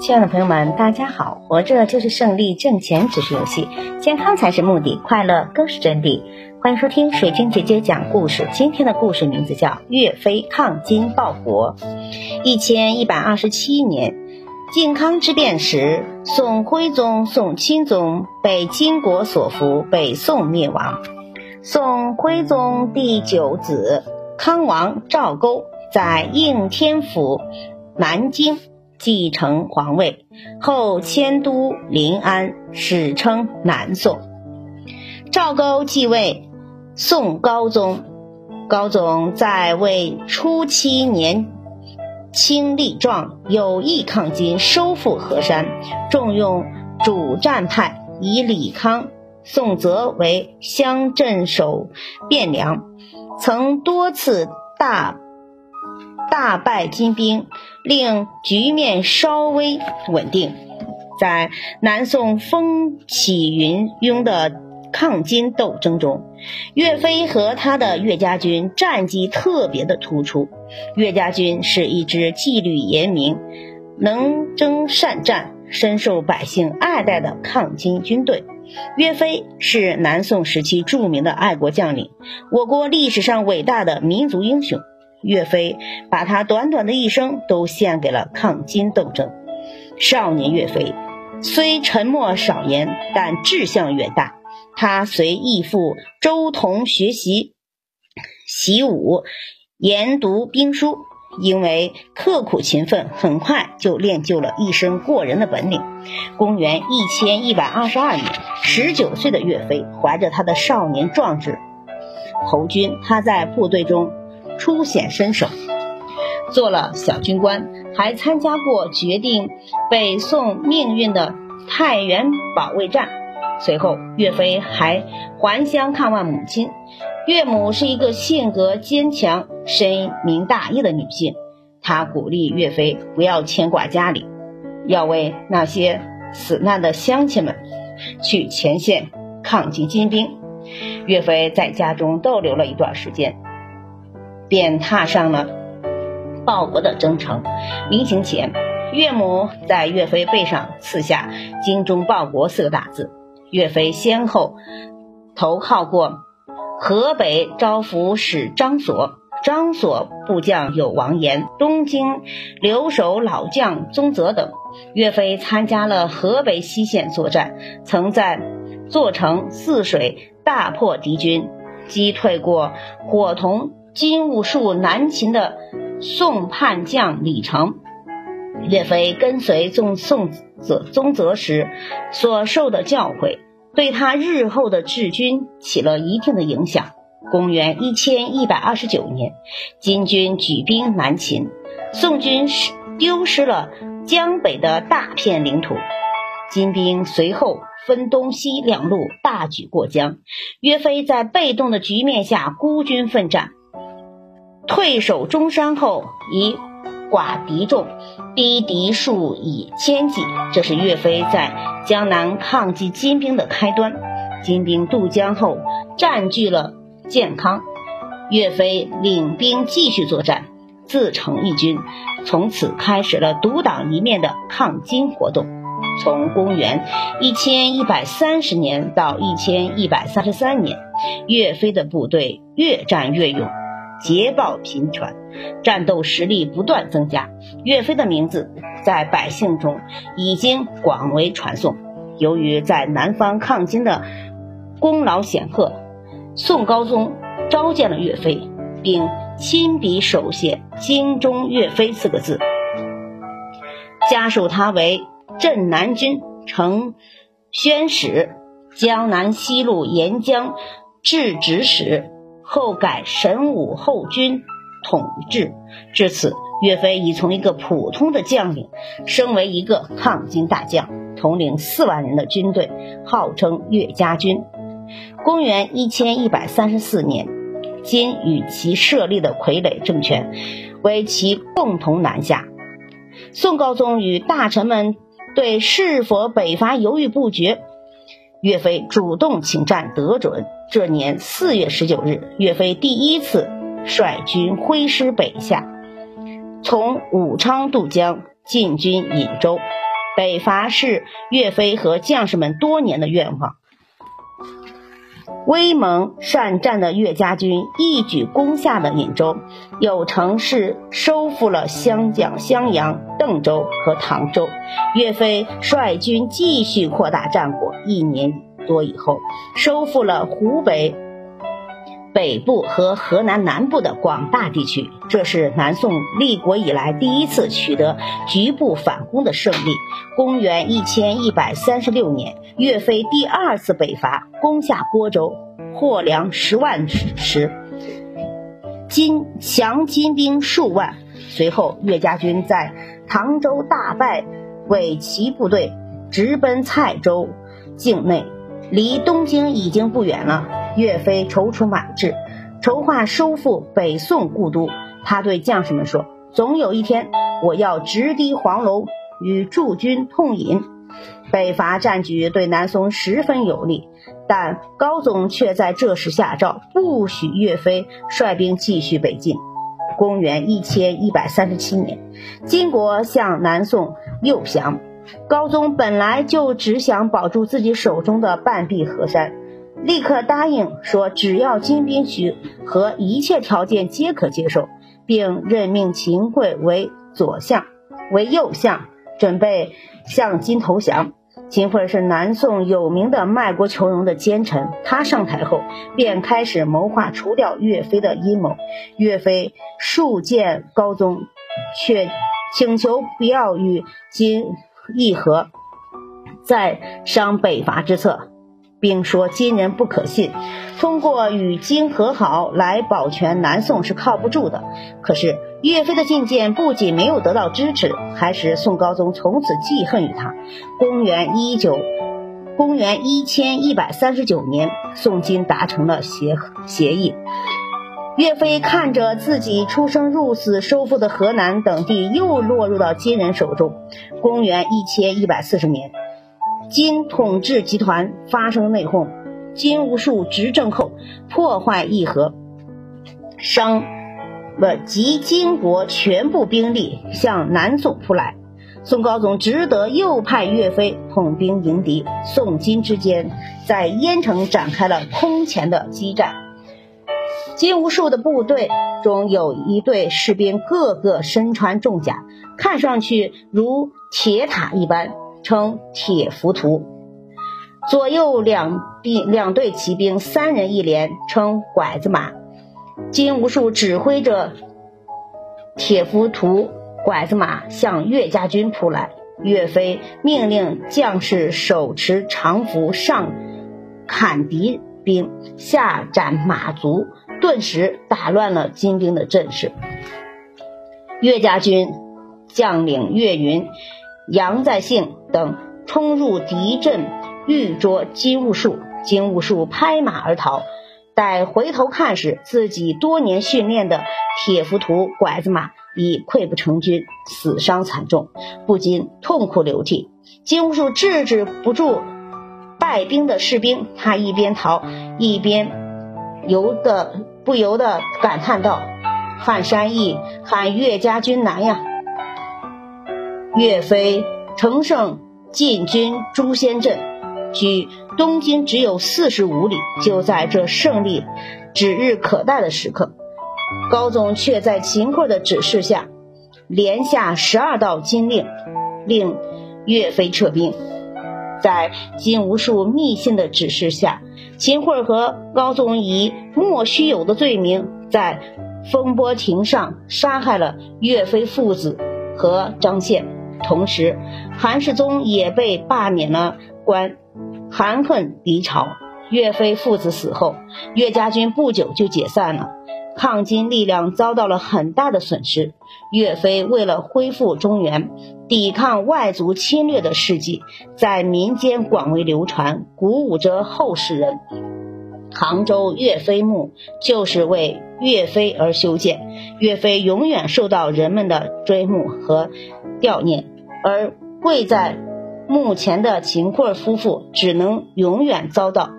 亲爱的朋友们，大家好！活着就是胜利，挣钱只是游戏，健康才是目的，快乐更是真谛。欢迎收听水晶姐姐讲故事。今天的故事名字叫《岳飞抗金报国》。一千一百二十七年，靖康之变时，宋徽宗、宋钦宗被金国所俘，北宋灭亡。宋徽宗第九子康王赵构在应天府南京。继承皇位后，迁都临安，史称南宋。赵构继位，宋高宗。高宗在位初期年轻力壮，有意抗金，收复河山，重用主战派，以李康、宋泽为乡镇守汴梁，曾多次大。大败金兵，令局面稍微稳定。在南宋风起云涌的抗金斗争中，岳飞和他的岳家军战绩特别的突出。岳家军是一支纪律严明、能征善战、深受百姓爱戴的抗金军队。岳飞是南宋时期著名的爱国将领，我国历史上伟大的民族英雄。岳飞把他短短的一生都献给了抗金斗争。少年岳飞虽沉默少言，但志向远大。他随义父周同学习习武、研读兵书，因为刻苦勤奋，很快就练就了一身过人的本领。公元一千一百二十二年，十九岁的岳飞怀着他的少年壮志投军，他在部队中。初显身手，做了小军官，还参加过决定北宋命运的太原保卫战。随后，岳飞还还乡看望母亲。岳母是一个性格坚强、深明大义的女性，她鼓励岳飞不要牵挂家里，要为那些死难的乡亲们去前线抗击金兵。岳飞在家中逗留了一段时间。便踏上了报国的征程。临行前，岳母在岳飞背上刺下“精忠报国”四个大字。岳飞先后投靠过河北招抚使张所，张所部将有王延，东京留守老将宗泽等。岳飞参加了河北西线作战，曾在座城、泗水大破敌军，击退过伙同。金兀术南秦的宋叛将李成，岳飞跟随宋宋泽宗泽时所受的教诲，对他日后的治军起了一定的影响。公元一千一百二十九年，金军举兵南秦，宋军失丢失了江北的大片领土，金兵随后分东西两路大举过江，岳飞在被动的局面下孤军奋战。退守中山后，以寡敌众，逼敌数以千计。这是岳飞在江南抗击金兵的开端。金兵渡江后，占据了建康，岳飞领兵继续作战，自成一军，从此开始了独当一面的抗金活动。从公元一千一百三十年到一千一百三十三年，岳飞的部队越战越勇。捷报频传，战斗实力不断增加。岳飞的名字在百姓中已经广为传颂。由于在南方抗金的功劳显赫，宋高宗召见了岳飞，并亲笔手写“精忠岳飞”四个字，加授他为镇南军承宣使、江南西路沿江制直使。后改神武后军统制，至此，岳飞已从一个普通的将领升为一个抗金大将，统领四万人的军队，号称岳家军。公元一千一百三十四年，金与其设立的傀儡政权为其共同南下。宋高宗与大臣们对是否北伐犹豫不决。岳飞主动请战得准。这年四月十九日，岳飞第一次率军挥师北下，从武昌渡江，进军颍州。北伐是岳飞和将士们多年的愿望。威猛善战的岳家军一举攻下了颍州，有城市收复了湘江、襄阳、邓州和唐州。岳飞率军继续扩大战果，一年多以后，收复了湖北。北部和河南南部的广大地区，这是南宋立国以来第一次取得局部反攻的胜利。公元一千一百三十六年，岳飞第二次北伐，攻下郭州，获粮十万石，金降金兵数万。随后，岳家军在唐州大败伪齐部队，直奔蔡州境内，离东京已经不远了。岳飞踌躇满志，筹划收复北宋故都。他对将士们说：“总有一天，我要直抵黄龙，与驻军痛饮。”北伐战局对南宋十分有利，但高宗却在这时下诏，不许岳飞率兵继续北进。公元一千一百三十七年，金国向南宋诱降，高宗本来就只想保住自己手中的半壁河山。立刻答应说，只要金兵许和一切条件皆可接受，并任命秦桧为左相，为右相，准备向金投降。秦桧是南宋有名的卖国求荣的奸臣，他上台后便开始谋划除掉岳飞的阴谋。岳飞数见高宗，却请求不要与金议和，再商北伐之策。并说金人不可信，通过与金和好来保全南宋是靠不住的。可是岳飞的进谏不仅没有得到支持，还使宋高宗从此记恨于他。公元一九，公元一千一百三十九年，宋金达成了协协议。岳飞看着自己出生入死收复的河南等地又落入到金人手中。公元一千一百四十年。金统治集团发生内讧，金兀术执政后破坏议和，商不集金国全部兵力向南宋扑来，宋高宗只得又派岳飞统兵迎敌，宋金之间在郾城展开了空前的激战。金兀术的部队中有一队士兵，个个身穿重甲，看上去如铁塔一般。称铁浮屠，左右两兵两队骑兵三人一连，称拐子马。金兀术指挥着铁浮屠拐子马向岳家军扑来，岳飞命令将士手持长斧上砍敌兵，下斩马足，顿时打乱了金兵的阵势。岳家军将领岳云。杨再兴等冲入敌阵，欲捉金兀术。金兀术拍马而逃。待回头看时，自己多年训练的铁浮屠拐子马已溃不成军，死伤惨重，不禁痛哭流涕。金兀术制止不住败兵的士兵，他一边逃，一边由得不由得感叹道：“撼山易，撼岳家军难呀！”岳飞乘胜进军诛仙阵，距东京只有四十五里。就在这胜利指日可待的时刻，高宗却在秦桧的指示下，连下十二道金令，令岳飞撤兵。在金无数密信的指示下，秦桧和高宗以莫须有的罪名，在风波亭上杀害了岳飞父子和张宪。同时，韩世忠也被罢免了官，含恨离朝。岳飞父子死后，岳家军不久就解散了，抗金力量遭到了很大的损失。岳飞为了恢复中原、抵抗外族侵略的事迹，在民间广为流传，鼓舞着后世人。杭州岳飞墓就是为岳飞而修建，岳飞永远受到人们的追慕和悼念。而跪在墓前的秦桧夫妇，只能永远遭到。